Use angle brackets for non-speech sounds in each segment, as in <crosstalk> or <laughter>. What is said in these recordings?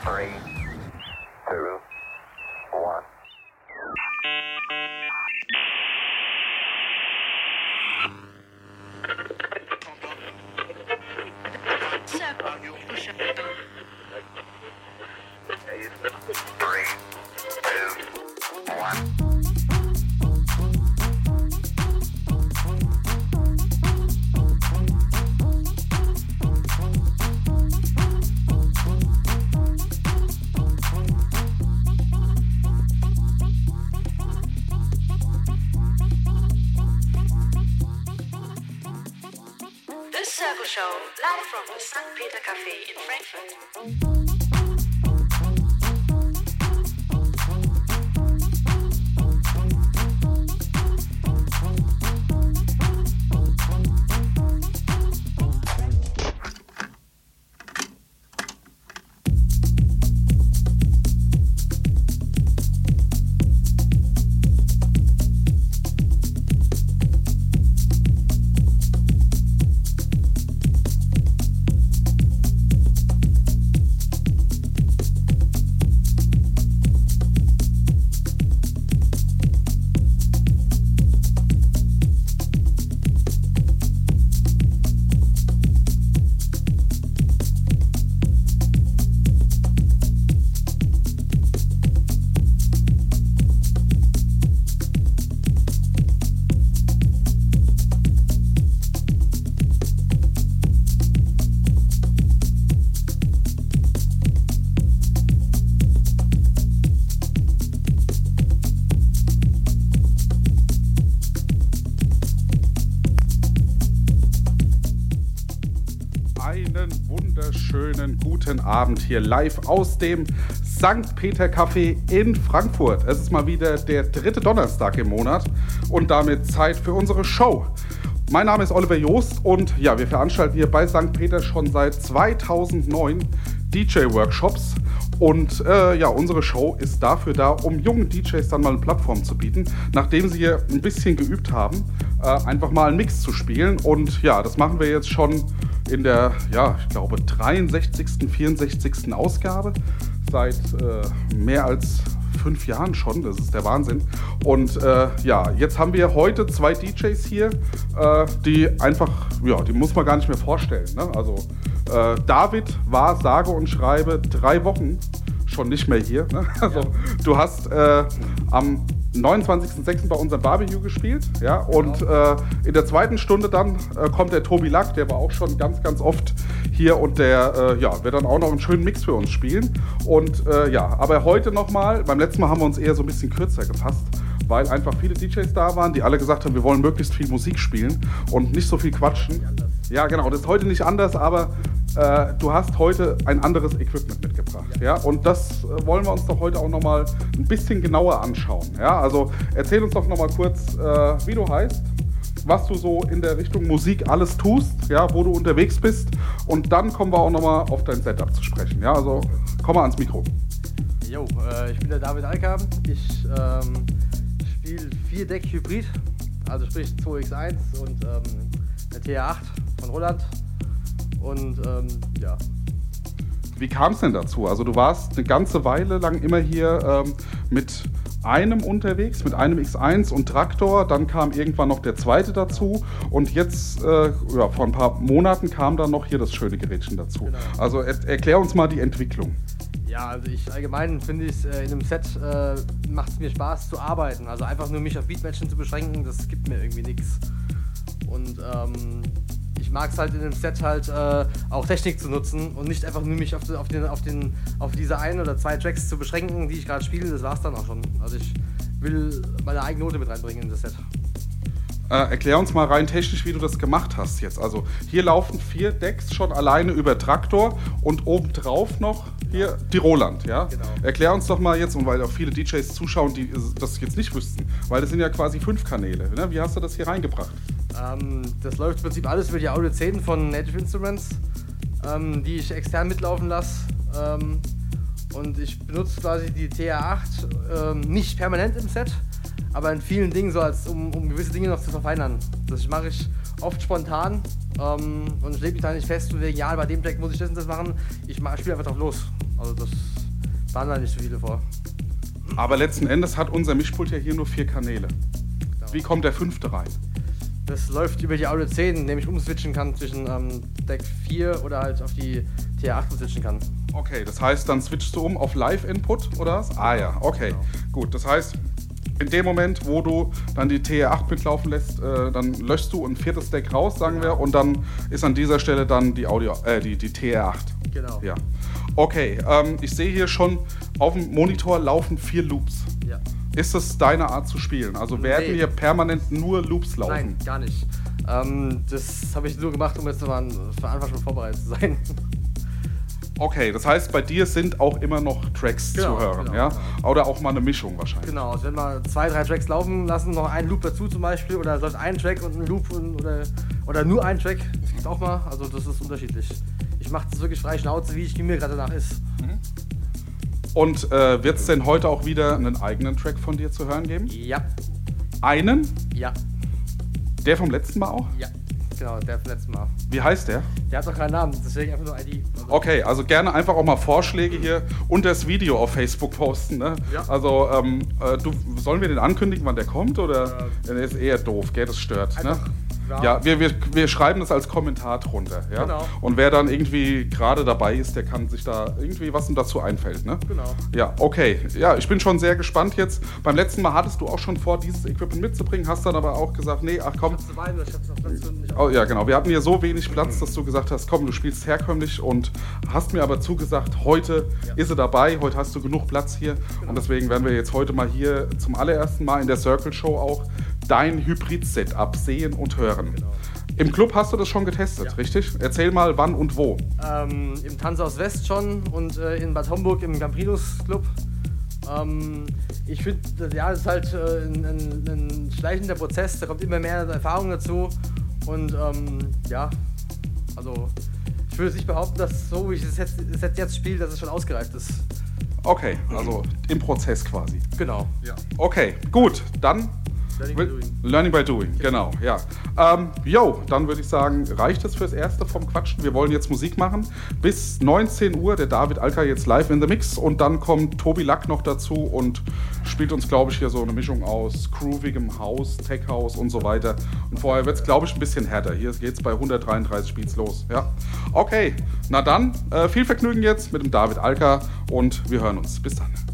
free. Abend hier live aus dem St. Peter Café in Frankfurt. Es ist mal wieder der dritte Donnerstag im Monat und damit Zeit für unsere Show. Mein Name ist Oliver Joost und ja, wir veranstalten hier bei St. Peter schon seit 2009 DJ-Workshops. Und äh, ja, unsere Show ist dafür da, um jungen DJs dann mal eine Plattform zu bieten, nachdem sie hier ein bisschen geübt haben, äh, einfach mal einen Mix zu spielen. Und ja, das machen wir jetzt schon in der, ja, ich glaube, 63., 64. Ausgabe seit äh, mehr als fünf Jahren schon. Das ist der Wahnsinn. Und äh, ja, jetzt haben wir heute zwei DJs hier, äh, die einfach, ja, die muss man gar nicht mehr vorstellen. Ne? Also äh, David war sage und schreibe drei Wochen schon nicht mehr hier. Ne? <laughs> Also du hast äh, am 29.06. bei unserem Barbecue gespielt, ja, und äh, in der zweiten Stunde dann äh, kommt der Tobi Lack, der war auch schon ganz, ganz oft hier und der, äh, ja, wird dann auch noch einen schönen Mix für uns spielen. Und äh, ja, aber heute nochmal, beim letzten Mal haben wir uns eher so ein bisschen kürzer gefasst, weil einfach viele DJs da waren, die alle gesagt haben, wir wollen möglichst viel Musik spielen und nicht so viel quatschen. Ja, genau, das ist heute nicht anders, aber äh, du hast heute ein anderes Equipment mitgebracht. Ja, und das äh, wollen wir uns doch heute auch nochmal ein bisschen genauer anschauen. Ja, also erzähl uns doch nochmal kurz, äh, wie du heißt, was du so in der Richtung Musik alles tust, ja, wo du unterwegs bist. Und dann kommen wir auch nochmal auf dein Setup zu sprechen. Ja, also komm mal ans Mikro. Jo, äh, ich bin der David Alkam. Ich ähm, spiele 4-Deck Hybrid, also sprich 2x1 und ähm, eine TR8 von Roland. Und ähm, ja, Wie kam es denn dazu? Also du warst eine ganze Weile lang immer hier ähm, mit einem unterwegs, mit einem X1 und Traktor. Dann kam irgendwann noch der zweite dazu. Und jetzt, äh, ja, vor ein paar Monaten kam dann noch hier das schöne Gerätchen dazu. Genau. Also er, erklär uns mal die Entwicklung. ja, also ich allgemein finde ich äh, in einem Set äh, macht es mir Spaß zu arbeiten. Also einfach nur mich auf Beatmatchen zu beschränken, das gibt mir irgendwie nichts. Und ähm, ich mag es halt in einem Set halt äh, auch Technik zu nutzen und nicht einfach nur mich auf, den, auf, den, auf, den, auf diese ein oder zwei Tracks zu beschränken, die ich gerade spiele. Das war's dann auch schon. Also ich will meine eigene Note mit reinbringen in das Set. Äh, erklär uns mal rein technisch, wie du das gemacht hast jetzt. Also hier laufen vier Decks schon alleine über Traktor und obendrauf noch hier die Roland, ja? Genau. Erklär uns doch mal jetzt, und weil auch viele DJs zuschauen, die das jetzt nicht wüssten, weil das sind ja quasi fünf Kanäle. Ne? Wie hast du das hier reingebracht? Ähm, das läuft im Prinzip alles über die Audio 10 von Native Instruments, ähm, die ich extern mitlaufen lasse. Ähm, und ich benutze quasi die TR8 ähm, nicht permanent im Set, aber in vielen Dingen so, als um, um gewisse Dinge noch zu verfeinern. Das mache ich oft spontan ähm, und ich lege mich da nicht fest und wegen, ja, bei dem Track muss ich das und das machen. Ich spiele einfach drauf los. Also das waren da nicht so viele vor. Aber letzten Endes hat unser Mischpult ja hier nur vier Kanäle. Genau. Wie kommt der fünfte rein? Das läuft über die Audio 10, indem ich umswitchen kann zwischen ähm, Deck 4 oder halt auf die TR8 umswitchen kann. Okay, das heißt, dann switchst du um auf Live-Input oder was? Ah ja, okay. Gut, das heißt, in dem Moment, wo du dann die TR8 mitlaufen lässt, äh, dann löschst du ein viertes Deck raus, sagen wir, und dann ist an dieser Stelle dann die Audio, äh, die, die TR8. Genau. Ja. Okay, ähm, ich sehe hier schon, auf dem Monitor laufen vier Loops. Ja. Ist das deine Art zu spielen? Also werden Nee. hier permanent nur Loops laufen? Nein, gar nicht. Ähm, das habe ich nur gemacht, um jetzt mal für Anfang schon vorbereitet zu sein. <laughs> Okay, das heißt, bei dir sind auch immer noch Tracks Genau, zu hören, genau, ja? genau. Oder auch mal eine Mischung wahrscheinlich. genau, also wenn wir zwei, drei Tracks laufen lassen, noch einen Loop dazu zum Beispiel, oder sonst einen Track und einen Loop und, oder, oder nur einen Track, das gibt's auch mal, also das ist unterschiedlich. Ich mache das wirklich frei Schnauze, wie ich mir gerade danach ist. Und äh, wird es denn heute auch wieder einen eigenen Track von dir zu hören geben? Ja, Einen? ja, Der vom letzten Mal auch? ja. Genau, der vom letzten Mal. Wie heißt der? Der hat doch keinen Namen, deswegen einfach nur ID. Also, Okay, also gerne einfach auch mal Vorschläge hier und das Video auf Facebook posten. Ne? Ja. Also, ähm, äh, du, sollen wir den ankündigen, wann der kommt? Oder der ist eher doof, gell? Das stört. Ne? Einfach, ja. Wir, wir, wir schreiben das als Kommentar drunter. Ja? Genau. Und wer dann irgendwie gerade dabei ist, der kann sich da irgendwie was ihm dazu einfällt. Ne? Genau. Ja, okay. Ja, ich bin schon sehr gespannt jetzt. Beim letzten Mal hattest du auch schon vor, dieses Equipment mitzubringen, hast dann aber auch gesagt, nee, ach komm. Ich hab's dabei, ich hab's noch Platz für nicht Oh, ja, genau. Wir hatten hier so wenig Platz, dass du gesagt hast, komm, du spielst herkömmlich und hast mir aber zugesagt, heute Ja. ist er dabei, heute hast du genug Platz hier und deswegen werden wir jetzt heute mal hier zum allerersten Mal in der Circle Show auch dein Hybrid-Setup sehen und hören. Genau. Im Club hast du das schon getestet, Ja. richtig? Erzähl mal, wann und wo. Ähm, Im Tanzhaus West schon und äh, in Bad Homburg im Camprinus Club. Ähm, ich finde, ja, das ist halt äh, ein, ein, ein schleichender Prozess, da kommt immer mehr Erfahrung dazu. Und ähm, ja, also ich würde nicht behaupten, dass so wie ich das jetzt, das jetzt, jetzt spiele, dass es schon ausgereift ist. Okay, also im Prozess quasi. Genau. Ja. Okay, gut, dann Learning by doing. Learning by doing, genau, ja. Ähm, yo, dann würde ich sagen, reicht es fürs Erste vom Quatschen. Wir wollen jetzt Musik machen. Bis 19 Uhr, der David Alka jetzt live in the Mix und dann kommt Tobi Lack noch dazu und spielt uns, glaube ich, hier so eine Mischung aus groovigem House, Tech House und so weiter. Und vorher wird es, glaube ich, ein bisschen härter. Hier geht es bei 133 Speeds los, ja. Okay, na dann, äh, viel Vergnügen jetzt mit dem David Alka und wir hören uns. Bis dann.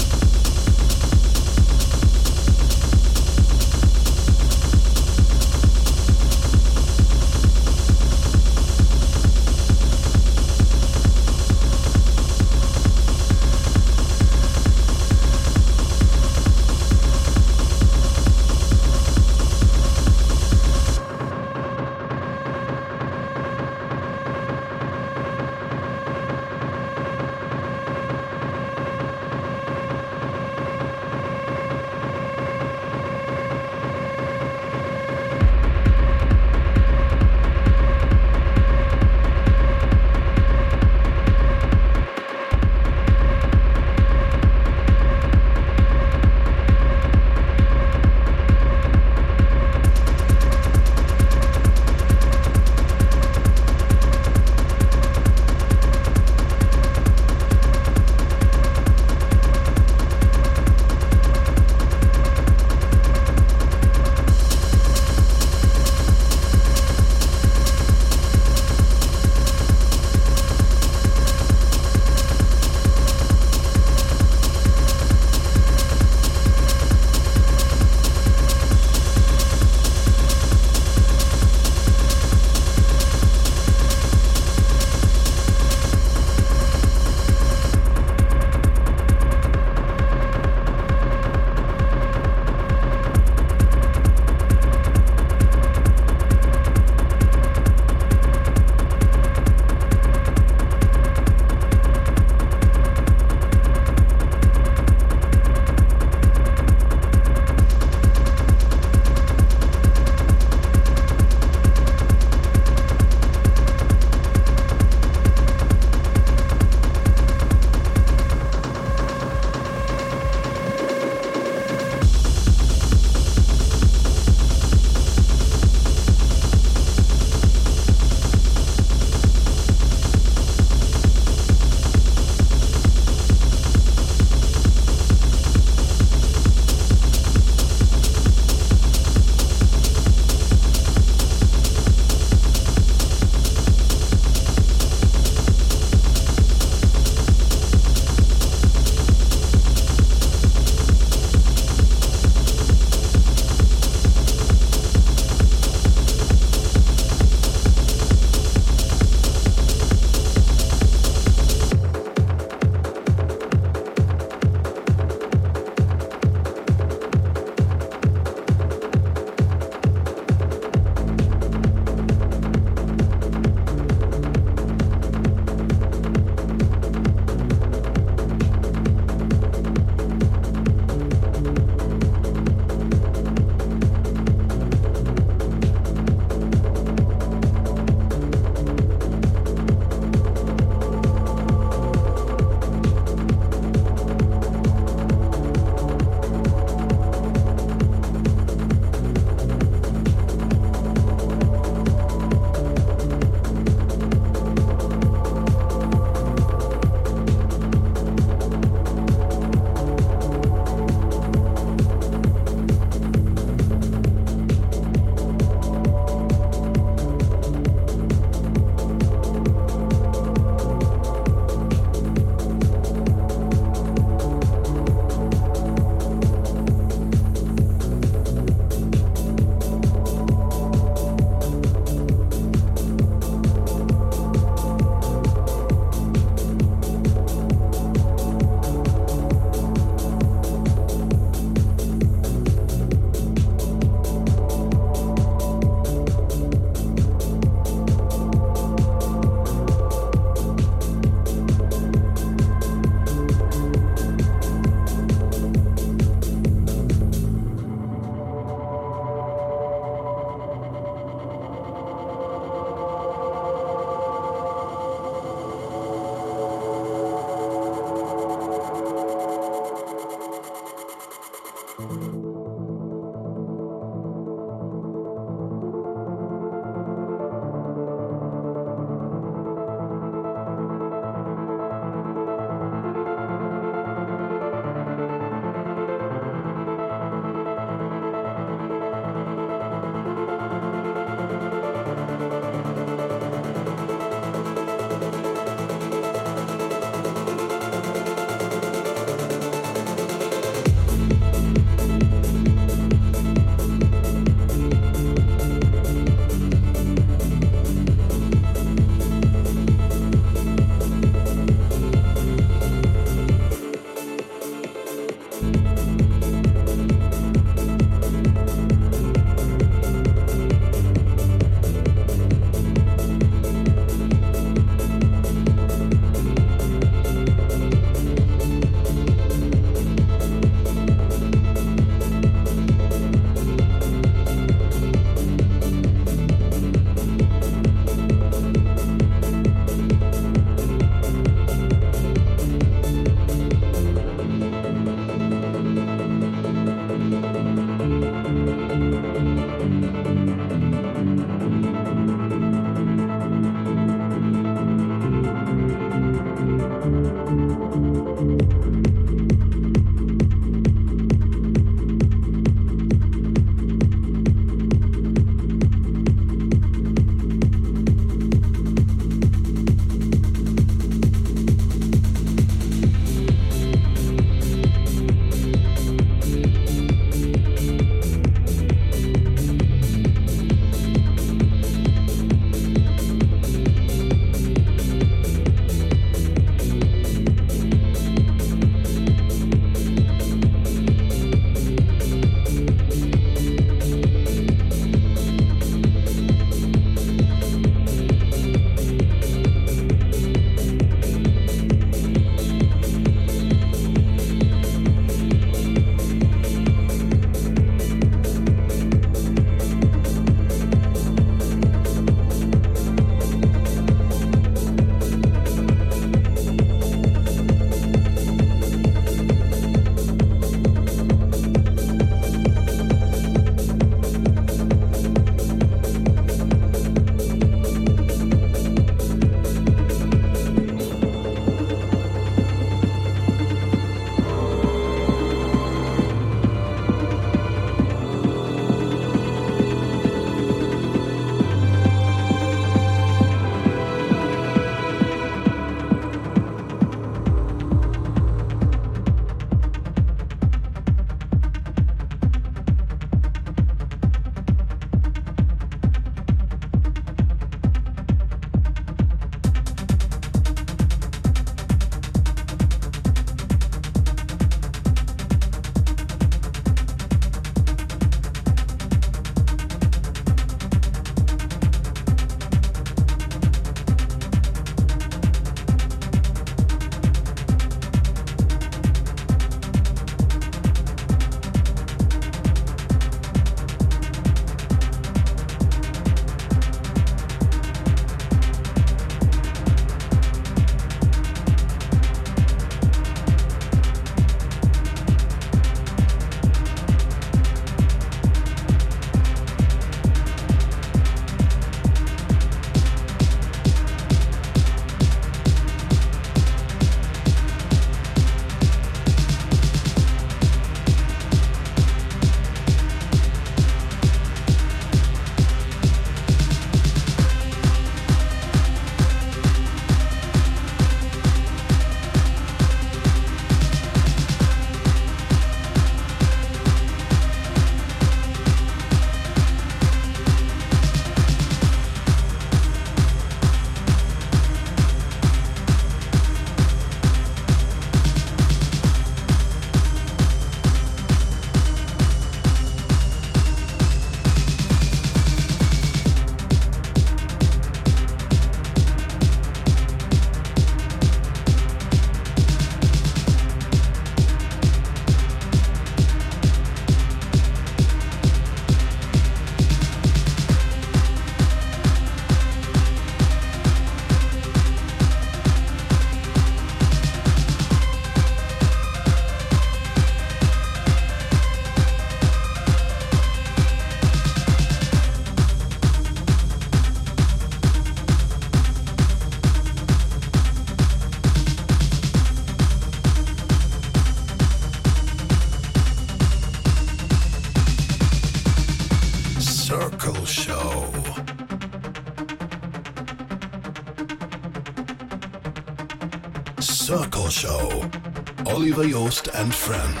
Oliver Joost and Friends.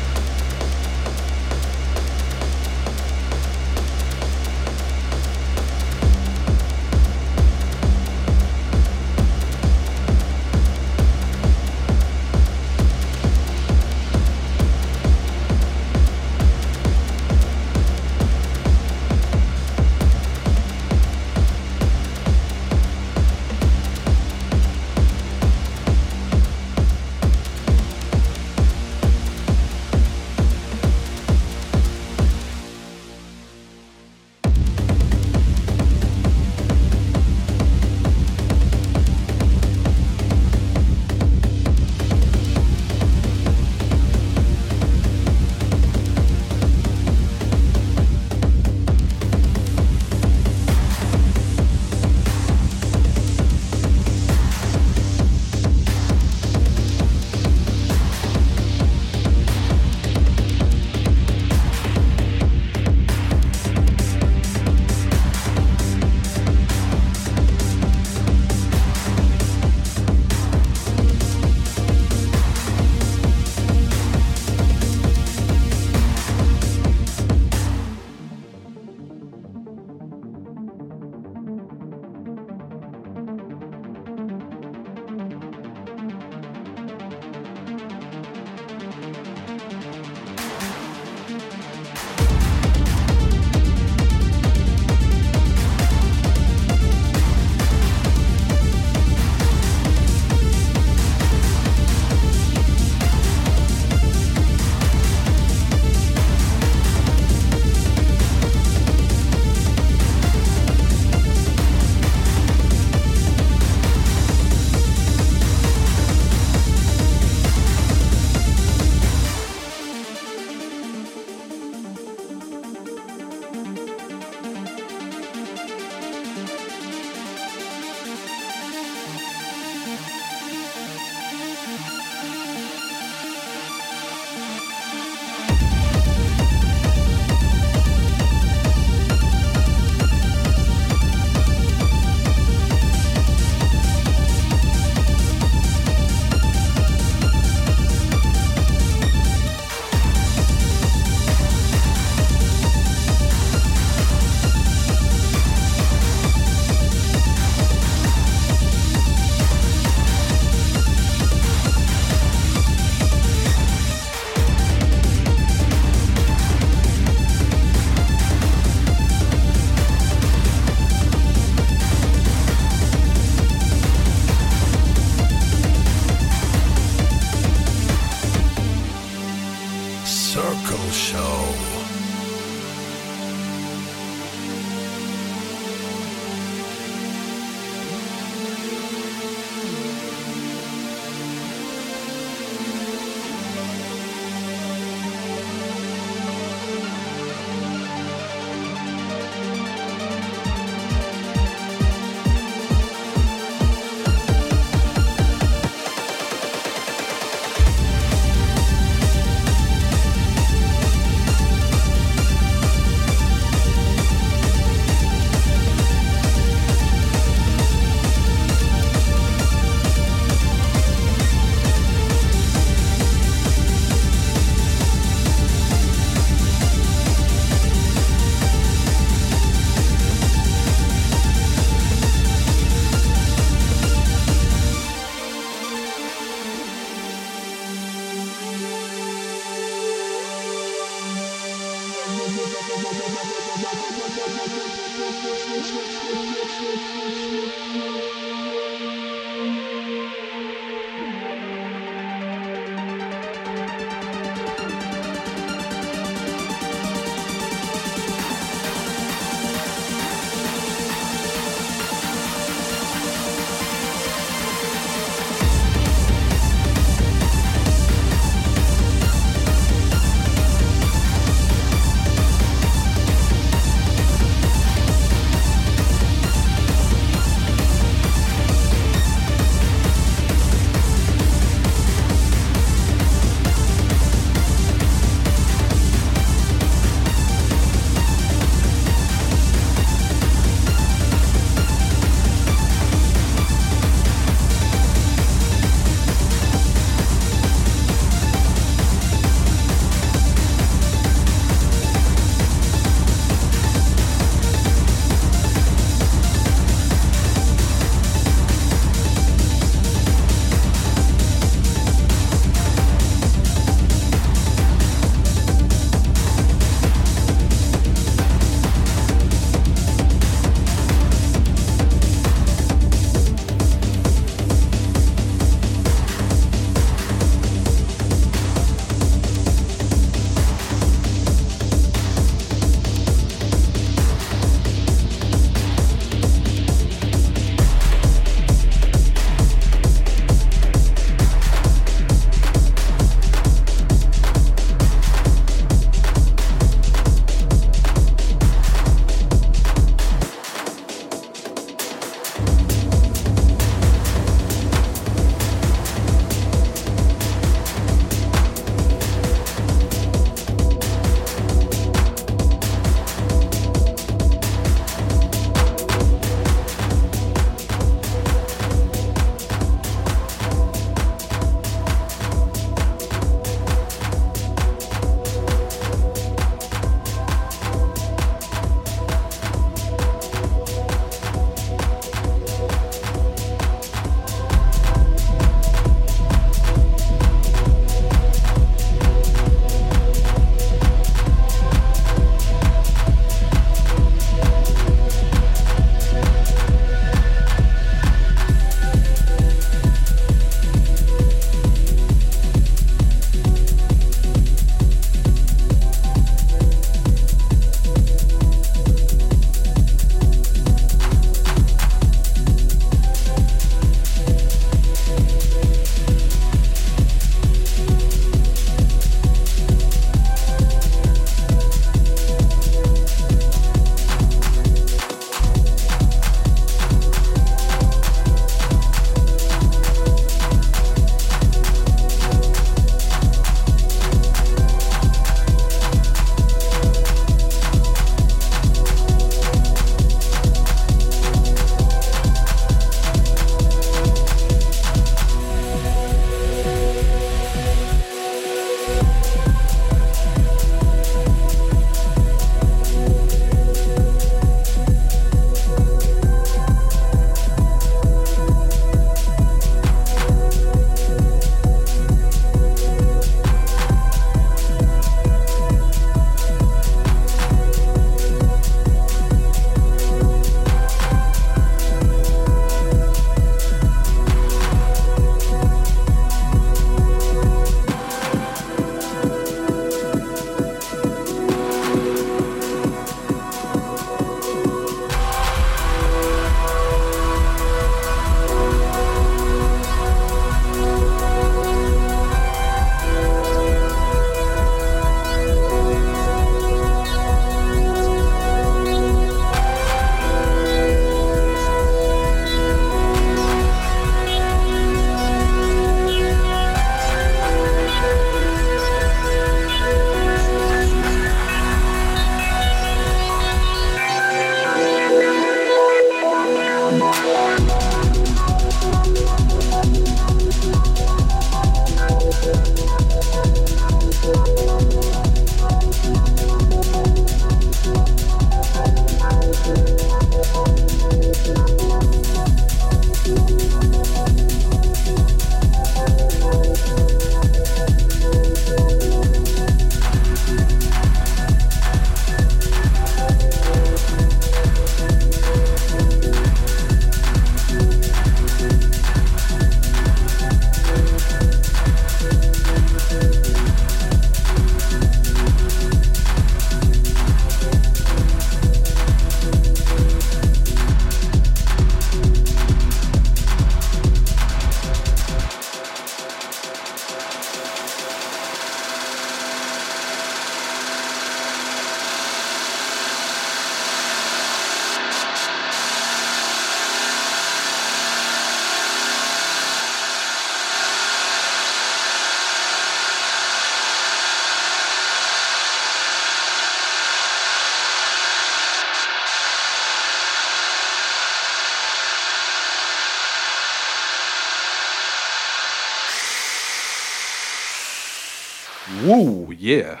Yeah.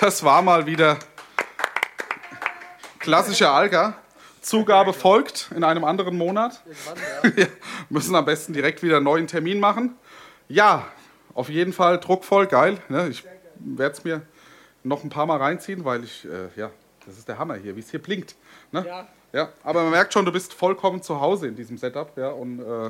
das war mal wieder klassischer Alka. Zugabe folgt in einem anderen Monat. Wir müssen am besten direkt wieder einen neuen Termin machen. Ja, auf jeden Fall druckvoll, geil. Ne? Ich werde es mir noch ein paar Mal reinziehen, weil ich, äh, ja, das ist der Hammer hier, wie es hier blinkt. Ne? Ja. Ja, aber man merkt schon, du bist vollkommen zu Hause in diesem Setup. Ja, und, äh,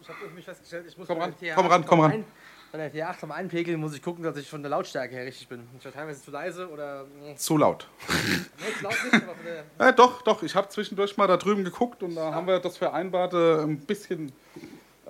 ich habe mich festgestellt, ich muss Komm ran, komm ran, komm ran. Bei der TH am Einpegeln muss ich gucken, dass ich von der Lautstärke her richtig bin. Ich war teilweise zu leise oder. Nee, zu laut. zu laut nicht, aber von der. <laughs> Ja, doch, doch. Ich habe zwischendurch mal da drüben geguckt und da haben wir das vereinbarte ein bisschen.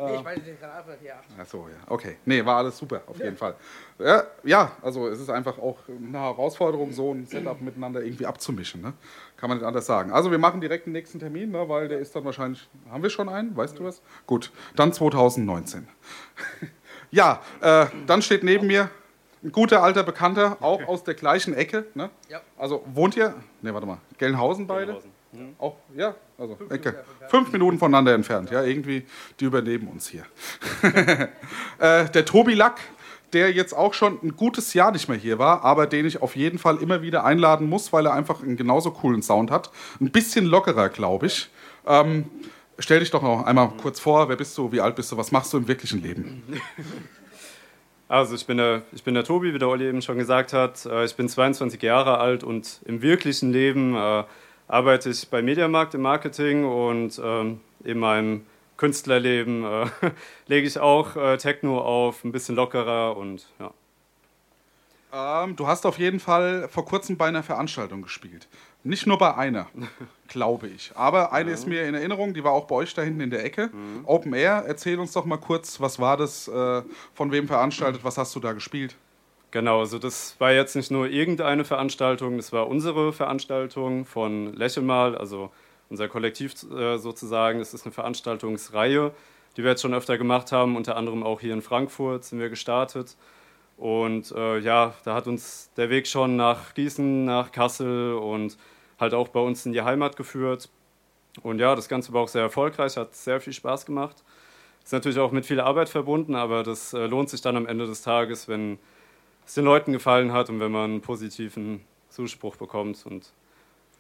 Nee, ich weiß den Kanal von der TH. Ach so, ja. Okay. Nee, war alles super, auf jeden Fall. Ja, ja, also es ist einfach auch eine Herausforderung, so ein Setup miteinander irgendwie abzumischen. Ne? Kann man nicht anders sagen. Also wir machen direkt den nächsten Termin, ne, weil der ist dann wahrscheinlich. Haben wir schon einen? Weißt du was? Gut, dann 2019. <laughs> ja, äh, dann steht neben mir ein guter alter Bekannter, auch aus der gleichen Ecke. Ne? Ja. Also wohnt ihr? Ne, warte mal. Gelnhausen beide? Gelnhausen. Auch, ja, also Fünf Ecke. Minuten. Fünf Minuten voneinander entfernt. Ja, irgendwie, die übernehmen uns hier. <laughs> äh, der Tobi Lack, der jetzt auch schon ein gutes Jahr nicht mehr hier war, aber den ich auf jeden Fall immer wieder einladen muss, weil er einfach einen genauso coolen Sound hat. Ein bisschen lockerer, glaube ich. Ähm, stell dich doch noch einmal kurz vor, wer bist du, wie alt bist du, was machst du im wirklichen Leben? <laughs> Also ich bin, der, ich bin der Tobi, wie der Olli eben schon gesagt hat. Äh, Ich bin 22 Jahre alt und im wirklichen Leben äh, arbeite ich bei Mediamarkt im Marketing und ähm, in meinem Künstlerleben äh, <laughs> lege ich auch äh, Techno auf, ein bisschen lockerer und ja. Ähm, du hast auf jeden Fall vor kurzem bei einer Veranstaltung gespielt. Nicht nur bei einer, <laughs> glaube ich. Aber eine ist mir in Erinnerung, die war auch bei euch da hinten in der Ecke. Open Air, erzähl uns doch mal kurz, was war das, äh, von wem veranstaltet, was hast du da gespielt? Genau, also das war jetzt nicht nur irgendeine Veranstaltung, das war unsere Veranstaltung von Lächel mal, also unser Kollektiv äh, sozusagen. Es ist eine Veranstaltungsreihe, die wir jetzt schon öfter gemacht haben, unter anderem auch hier in Frankfurt sind wir gestartet. Und äh, ja, da hat uns der Weg schon nach Gießen, nach Kassel und halt auch bei uns in die Heimat geführt. Und ja, das Ganze war auch sehr erfolgreich, hat sehr viel Spaß gemacht. Ist natürlich auch mit viel Arbeit verbunden, aber das äh, lohnt sich dann am Ende des Tages, wenn es den Leuten gefallen hat und wenn man einen positiven Zuspruch bekommt. Und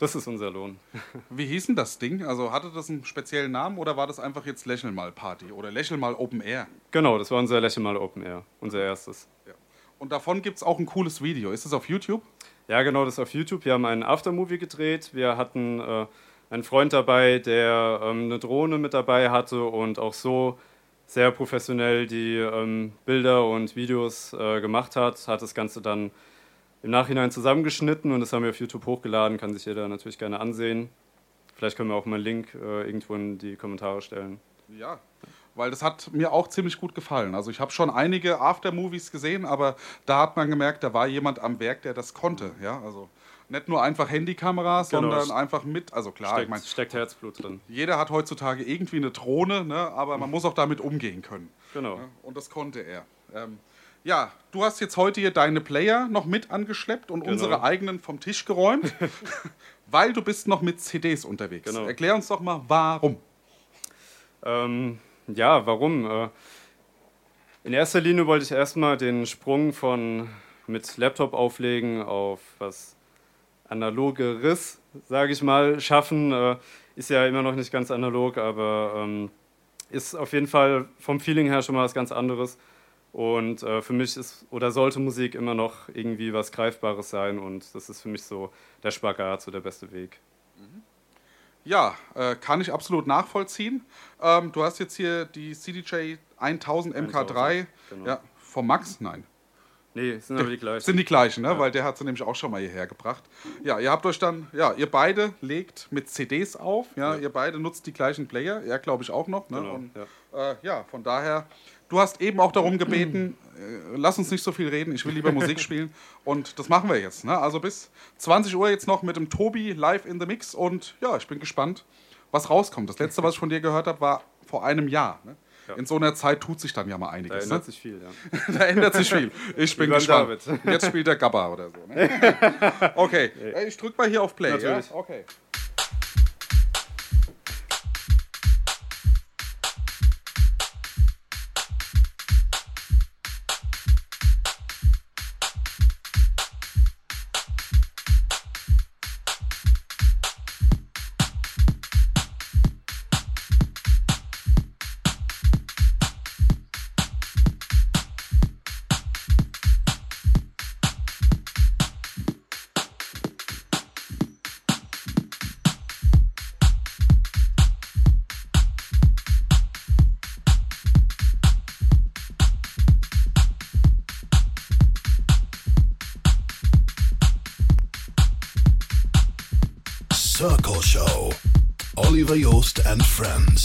das ist unser Lohn. <laughs> Wie hieß denn das Ding? Also hatte das einen speziellen Namen oder war das einfach jetzt Lächel mal Party oder Lächel mal Open Air? Genau, das war unser Lächeln mal Open Air, unser erstes. Ja. Und davon gibt es auch ein cooles Video. Ist das auf YouTube? Ja, genau, das auf YouTube. Wir haben einen Aftermovie gedreht. Wir hatten äh, einen Freund dabei, der ähm, eine Drohne mit dabei hatte und auch so sehr professionell die ähm, Bilder und Videos äh, gemacht hat. Hat das Ganze dann im Nachhinein zusammengeschnitten und das haben wir auf YouTube hochgeladen. Kann sich jeder natürlich gerne ansehen. Vielleicht können wir auch mal einen Link äh, irgendwo in die Kommentare stellen. Ja, weil das hat mir auch ziemlich gut gefallen. Also ich habe schon einige Aftermovies gesehen, aber da hat man gemerkt, da war jemand am Werk, der das konnte. Ja, also nicht nur einfach Handykamera, Genau. sondern einfach mit. Also klar, ich Steckt, meine, steckt Herzblut drin. jeder hat heutzutage irgendwie eine Drohne, ne? aber man muss auch damit umgehen können. Genau. Ja, und das konnte er. Ähm, ja, du hast jetzt heute hier deine Player noch mit angeschleppt und Genau. unsere eigenen vom Tisch geräumt, <laughs> weil du bist noch mit CDs unterwegs. Genau. Erklär uns doch mal, warum. Ähm, ja, warum? Äh, in erster Linie wollte ich erstmal den Sprung von mit Laptop auflegen auf was analogeres, sage ich mal, schaffen. Äh, ist ja immer noch nicht ganz analog, aber ähm, ist auf jeden Fall vom Feeling her schon mal was ganz anderes. Und äh, für mich ist oder sollte Musik immer noch irgendwie was Greifbares sein und das ist für mich so der Spagat, so der beste Weg. Ja, äh, kann ich absolut nachvollziehen. Ähm, du hast jetzt hier die CDJ 1000 MK3. genau. Ja, vom Max? Nein. Nee, sind aber die gleichen. Sind die gleichen, ne? weil der hat sie nämlich auch schon mal hierher gebracht. Ja, ihr habt euch dann, ja, ihr beide legt mit CDs auf, ja, ihr beide nutzt die gleichen Player, er glaube ich auch noch. Ne? Genau, Und, ja. Äh, ja, von daher, du hast eben auch darum gebeten, äh, lass uns nicht so viel reden, ich will lieber Musik spielen und das machen wir jetzt. Ne? Also bis 20 Uhr jetzt noch mit dem Tobi live in the Mix und ja, ich bin gespannt, was rauskommt. Das letzte, was ich von dir gehört habe, war vor einem Jahr. Ne? Ja. In so einer Zeit tut sich dann ja mal Da einiges. ändert Ne? sich viel, ja. <laughs> Da ändert sich viel. Ich bin gespannt. David. Jetzt spielt der Gabba oder so. Ne? <laughs> Okay, Äh, ich drück mal hier auf Play. Natürlich. Ja? Okay. Joost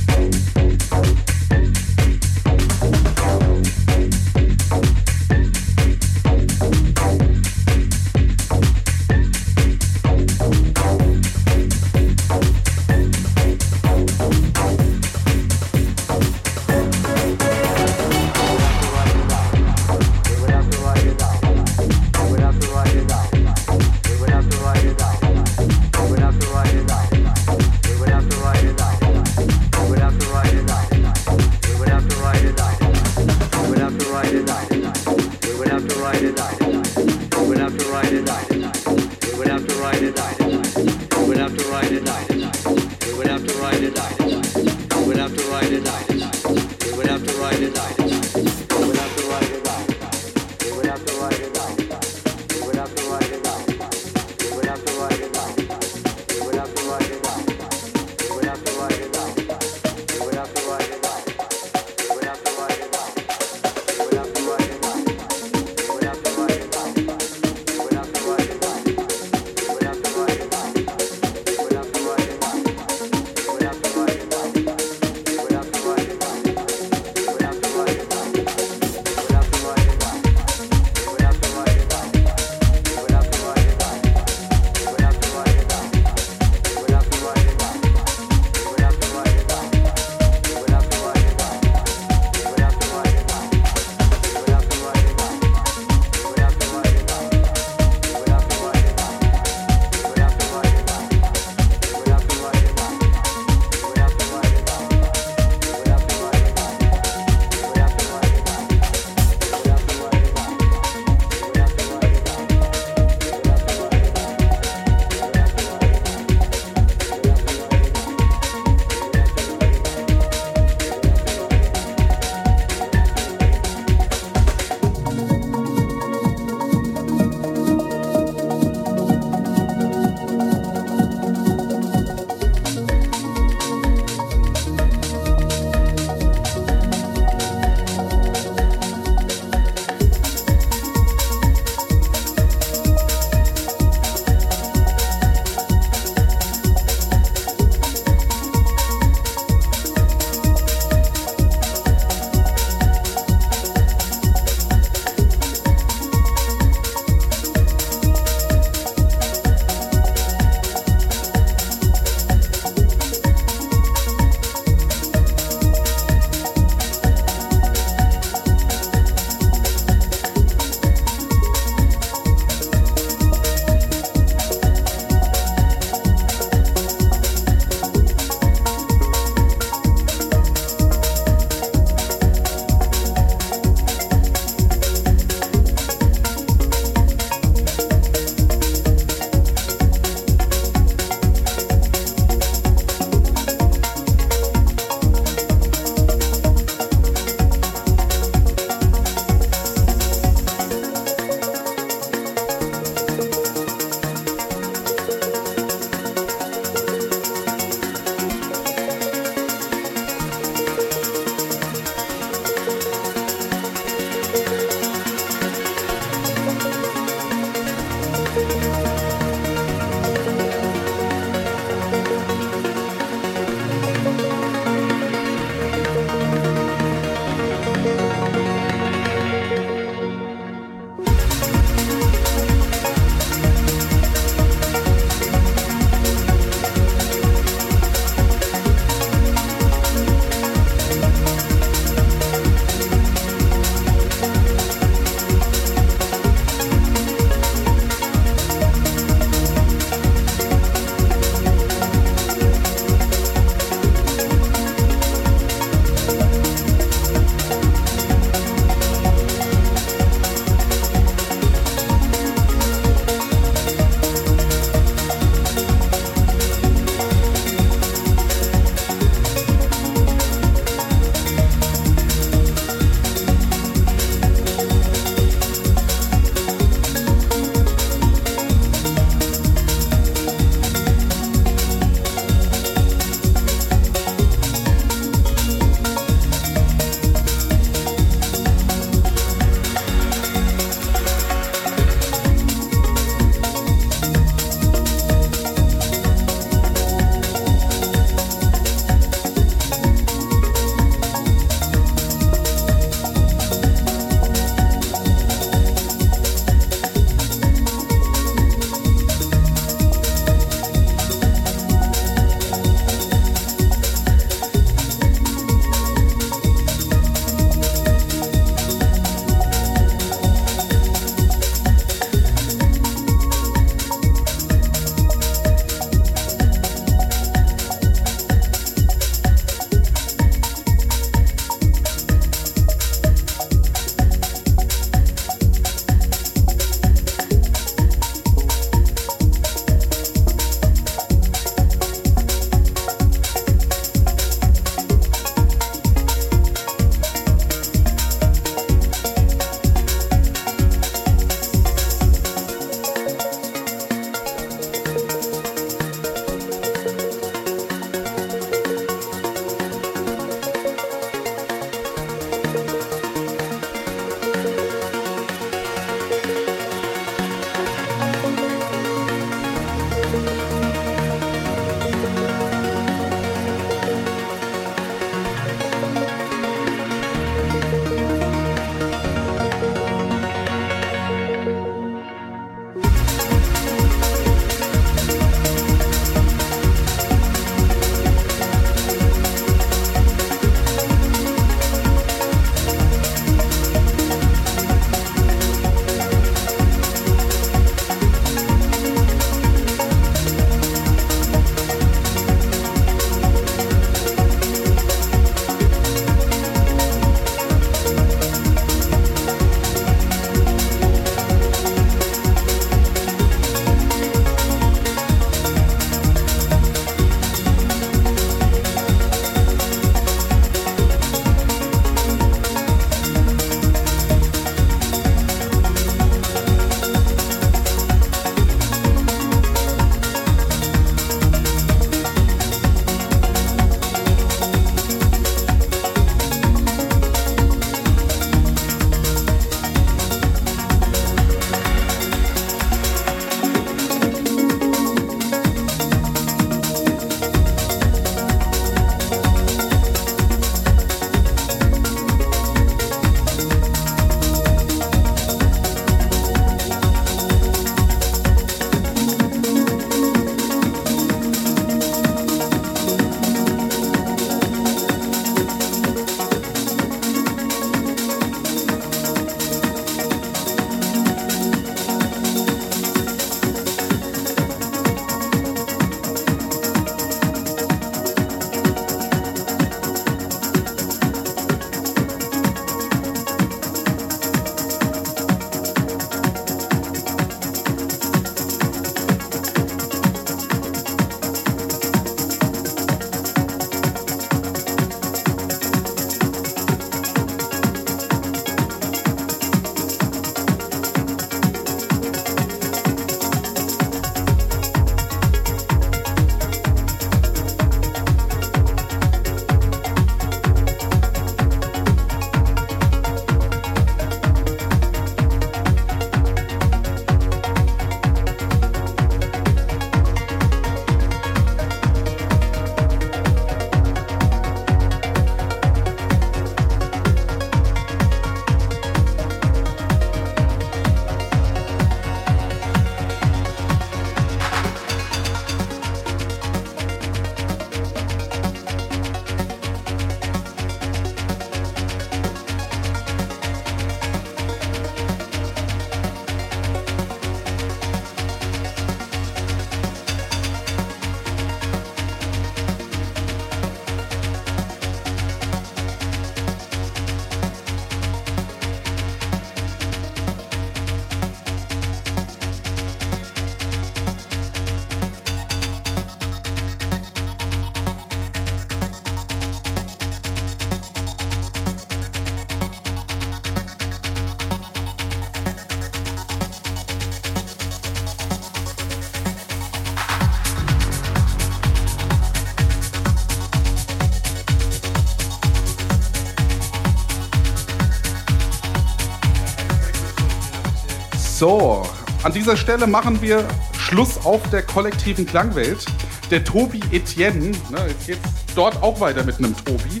So, an dieser Stelle machen wir Schluss auf der kollektiven Klangwelt. Der Tobi Etienne, ne, jetzt geht's dort auch weiter mit einem Tobi,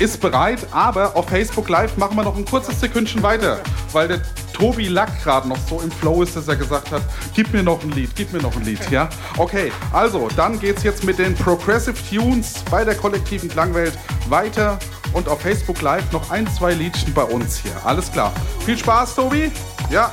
ist bereit, aber auf Facebook Live machen wir noch ein kurzes Sekündchen weiter, weil der Tobi Lack gerade noch so im Flow ist, dass er gesagt hat, gib mir noch ein Lied, gib mir noch ein Lied, ja? Okay, also, dann geht's jetzt mit den Progressive Tunes bei der kollektiven Klangwelt weiter und auf Facebook Live noch ein, zwei Liedchen bei uns hier. Alles klar. Viel Spaß, Tobi. Ja.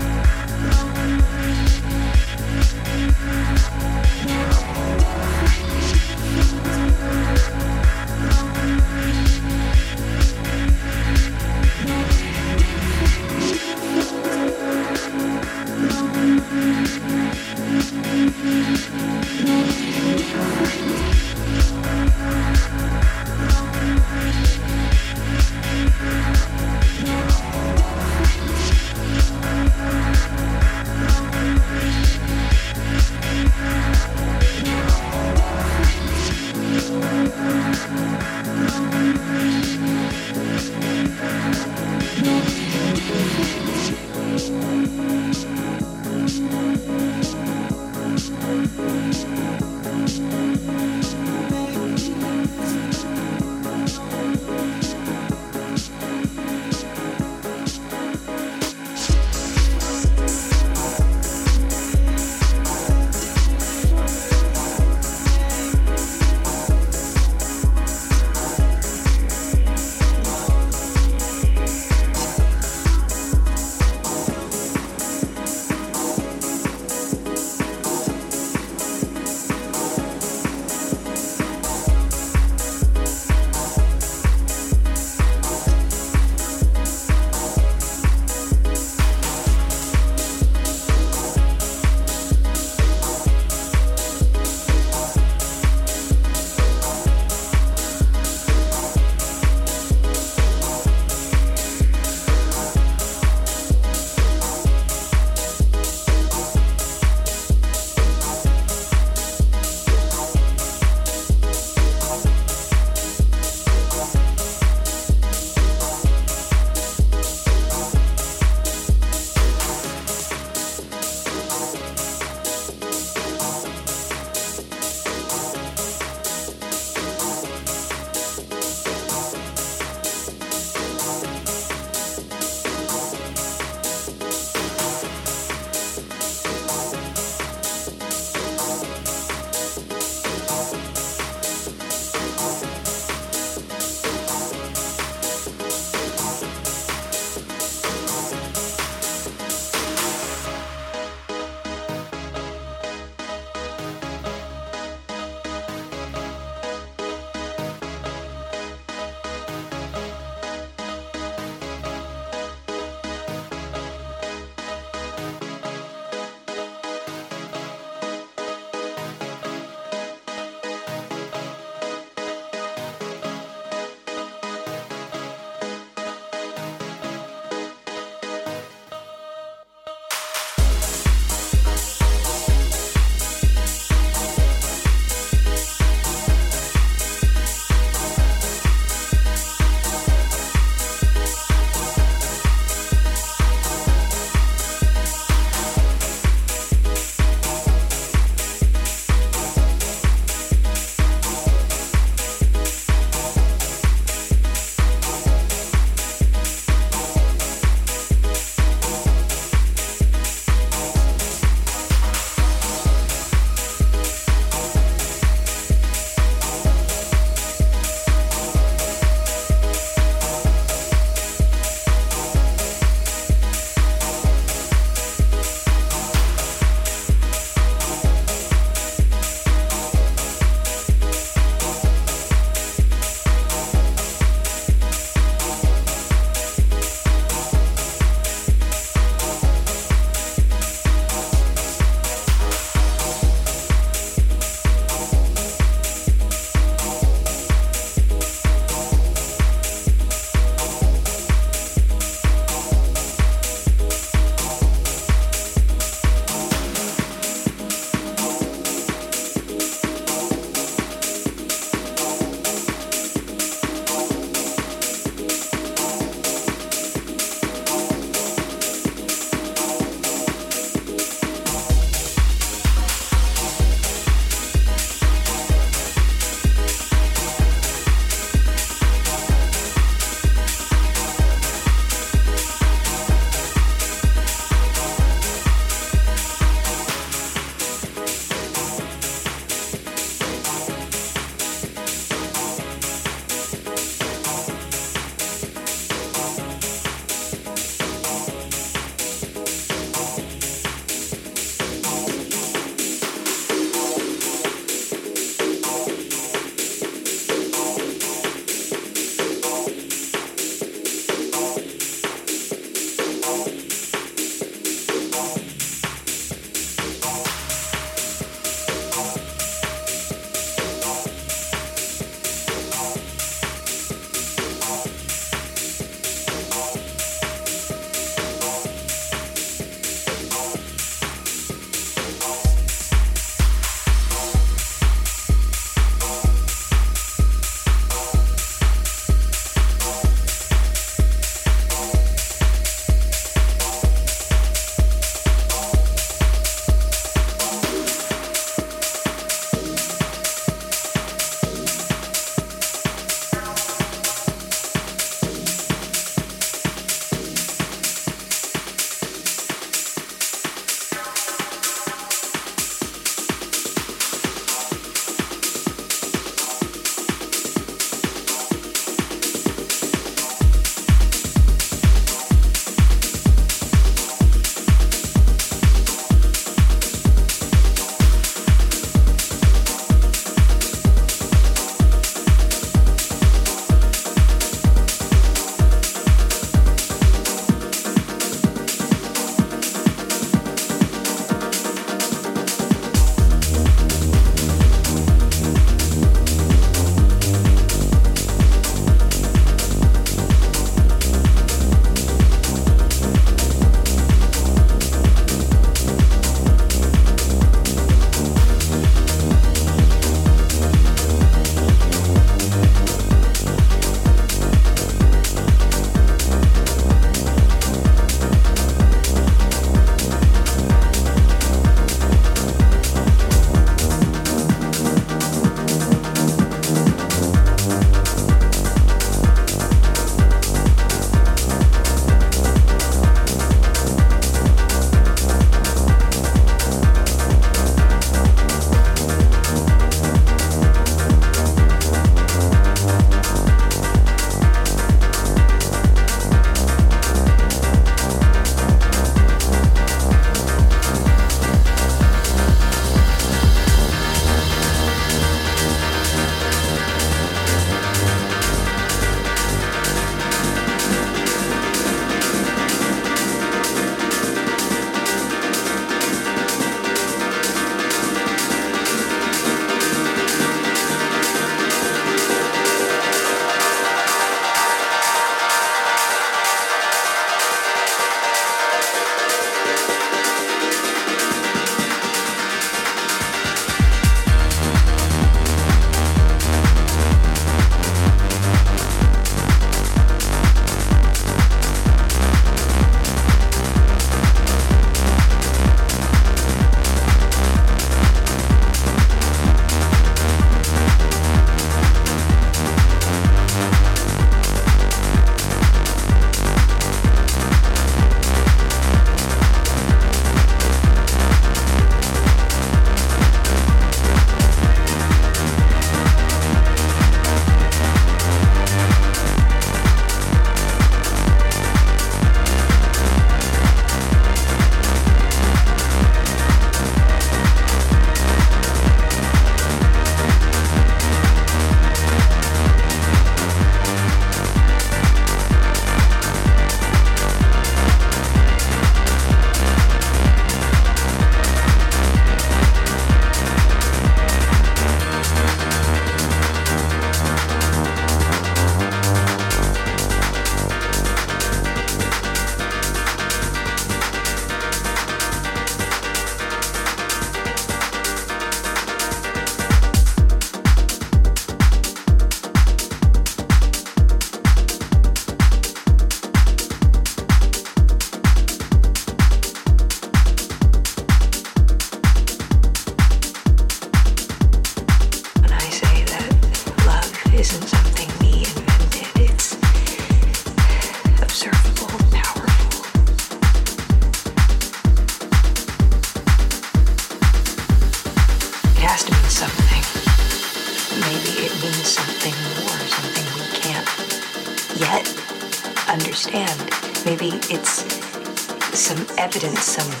evidence some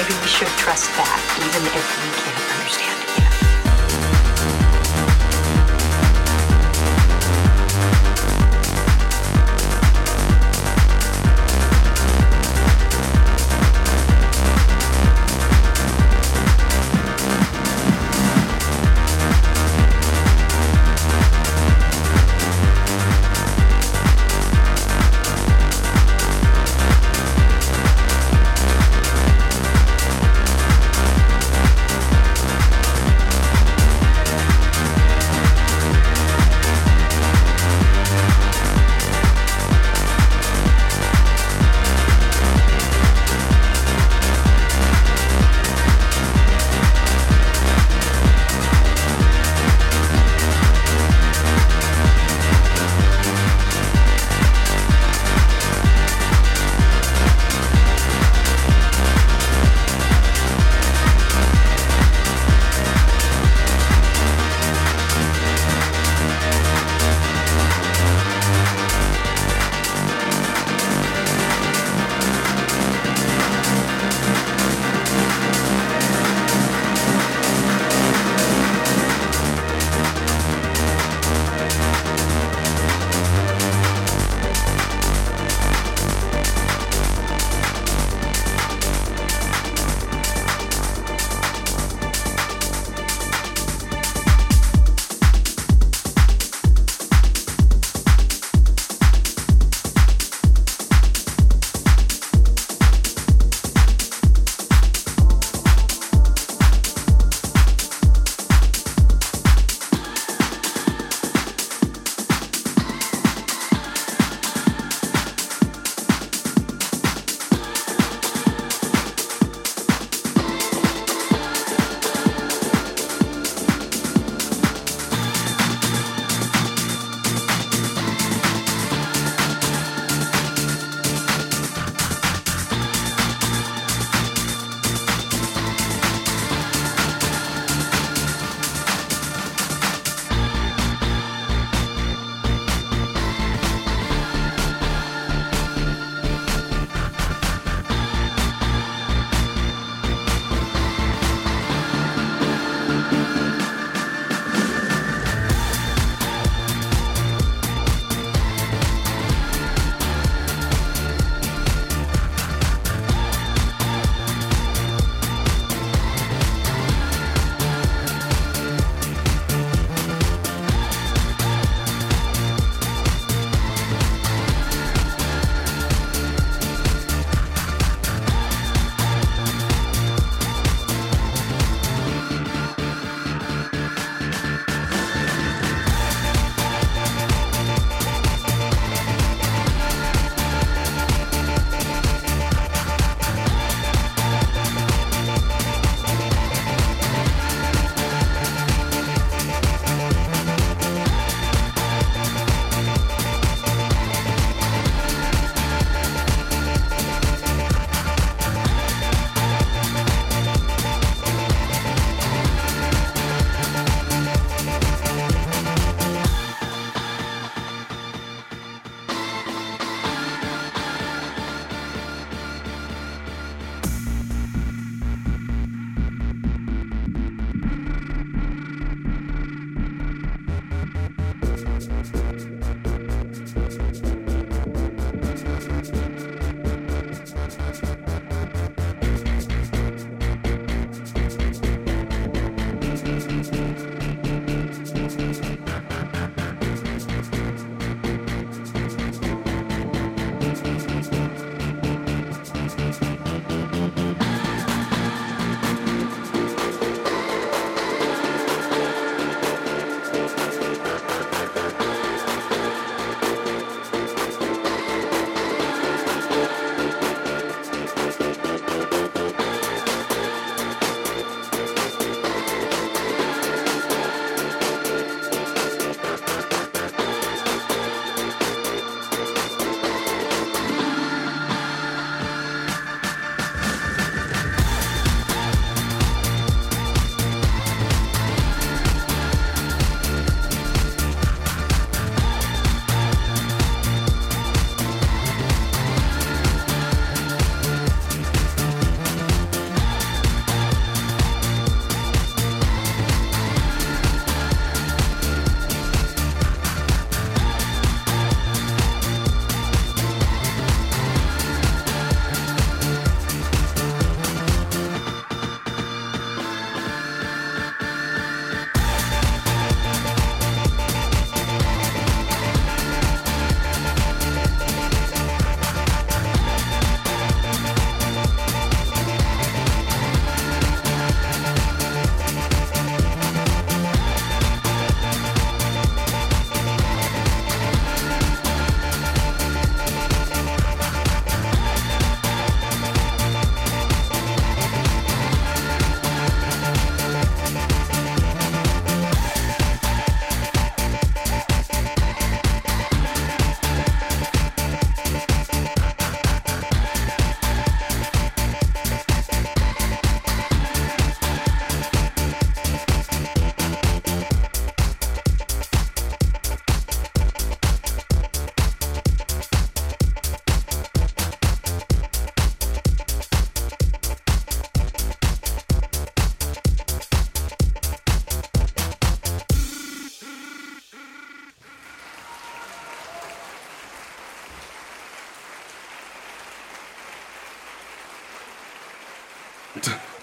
maybe we should trust that even if we can't.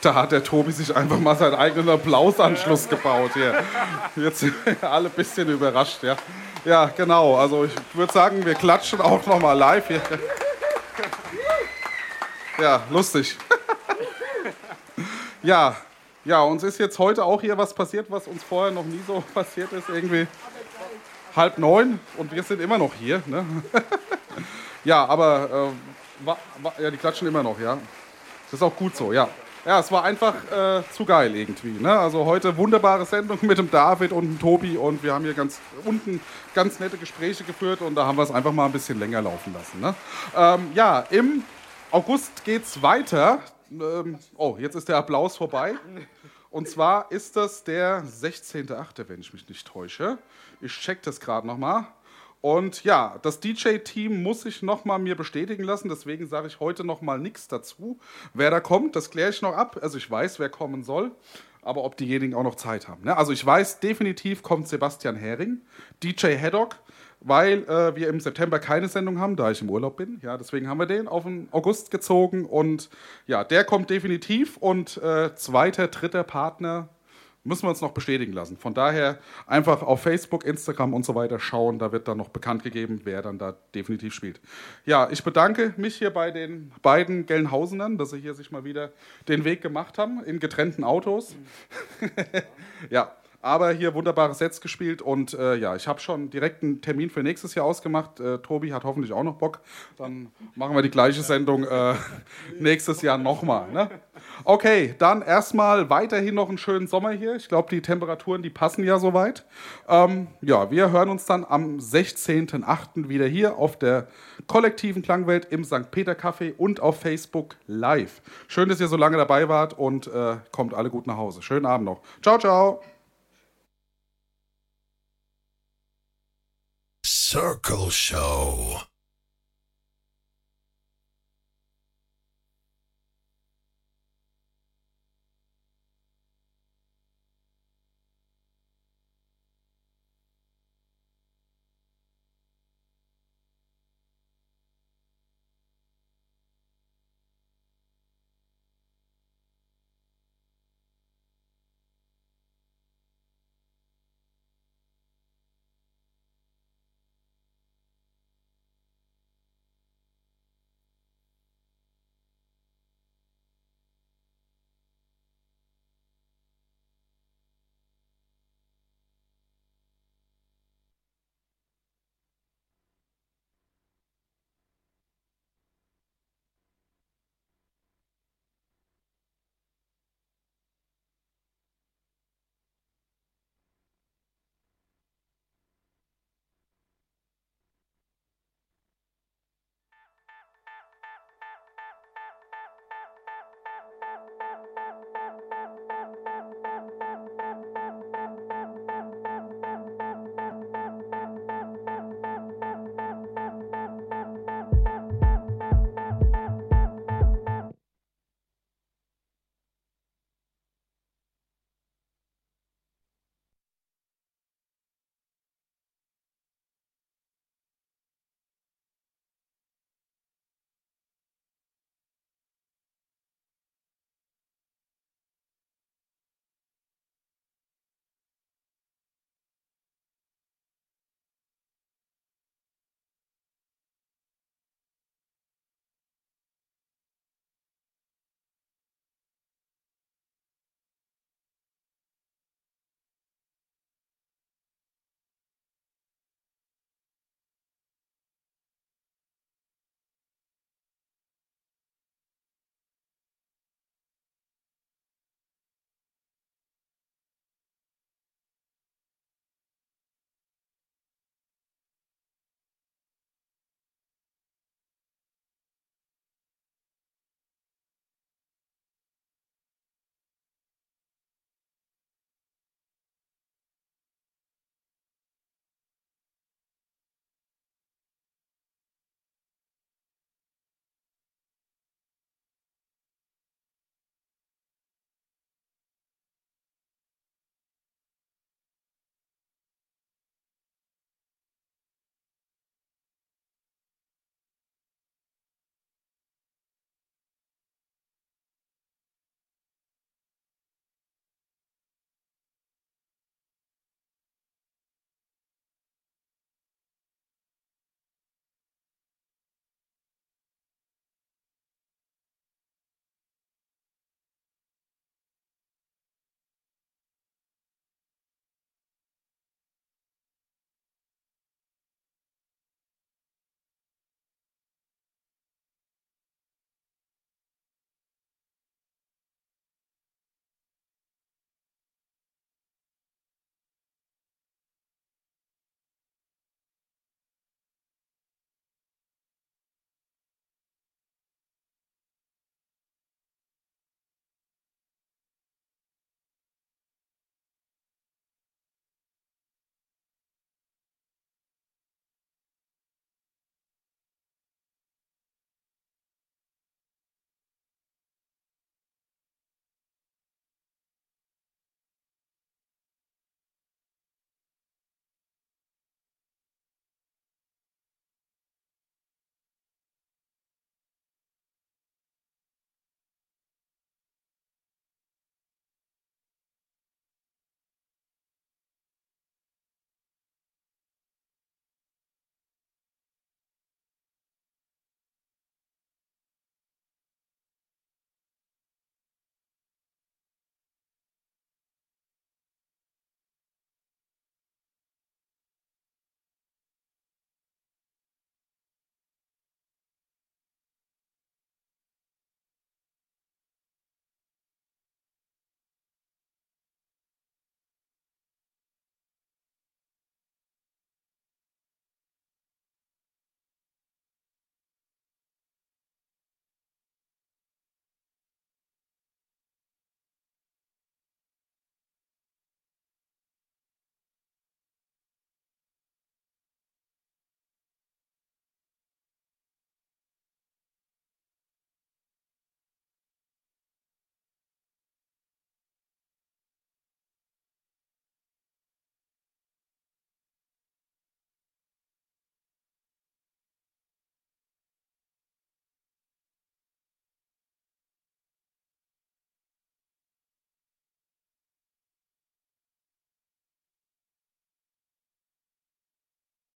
Da hat der Tobi sich einfach mal seinen eigenen Applausanschluss gebaut hier. Jetzt sind <laughs> wir alle ein bisschen überrascht, ja. Ja, genau. Also ich würde sagen, wir klatschen auch noch mal live hier. Ja, lustig. <laughs> Ja, ja, uns ist jetzt heute auch hier was passiert, was uns vorher noch nie so <laughs> passiert ist. Irgendwie halb neun und wir sind immer noch hier. Ne? Ja, aber äh, wa, wa, ja, die klatschen immer noch, ja. Das ist auch gut so, ja. Ja, es war einfach äh, zu geil irgendwie. Ne? Also heute wunderbare Sendung mit dem David und dem Tobi und wir haben hier ganz unten ganz nette Gespräche geführt und da haben wir es einfach mal ein bisschen länger laufen lassen. Ne? Ähm, ja, im August geht's weiter. Ähm, oh, jetzt ist der Applaus vorbei. Und zwar ist das der 16.8., wenn ich mich nicht täusche. Ich check das gerade nochmal. Und ja, das DJ-Team muss ich nochmal mir bestätigen lassen, deswegen sage ich heute nochmal nichts dazu. Wer da kommt, das kläre ich noch ab. Also ich weiß, wer kommen soll, aber ob diejenigen auch noch Zeit haben. Ne? Also ich weiß, definitiv kommt Sebastian Hering, DJ Haddock, weil äh, wir im September keine Sendung haben, da ich im Urlaub bin. Ja, deswegen haben wir den auf den August gezogen und ja, der kommt definitiv und äh, zweiter, dritter Partner müssen wir uns noch bestätigen lassen. Von daher einfach auf Facebook, Instagram und so weiter schauen. Da wird dann noch bekannt gegeben, wer dann da definitiv spielt. Ja, ich bedanke mich hier bei den beiden Gelnhausenern, dass sie hier sich mal wieder den Weg gemacht haben in getrennten Autos. <laughs> ja. Aber hier wunderbare Sets gespielt und äh, ja, ich habe schon direkt einen Termin für nächstes Jahr ausgemacht. Äh, Tobi hat hoffentlich auch noch Bock. Dann machen wir die gleiche Sendung äh, <laughs> nächstes Jahr nochmal. Ne? Okay, dann erstmal weiterhin noch einen schönen Sommer hier. Ich glaube, die Temperaturen, die passen ja soweit. Ähm, ja, wir hören uns dann am 16.08. wieder hier auf der kollektiven Klangwelt im St. Peter Café und auf Facebook live. Schön, dass ihr so lange dabei wart und äh, kommt alle gut nach Hause. Schönen Abend noch. Ciao, ciao. Circle Show.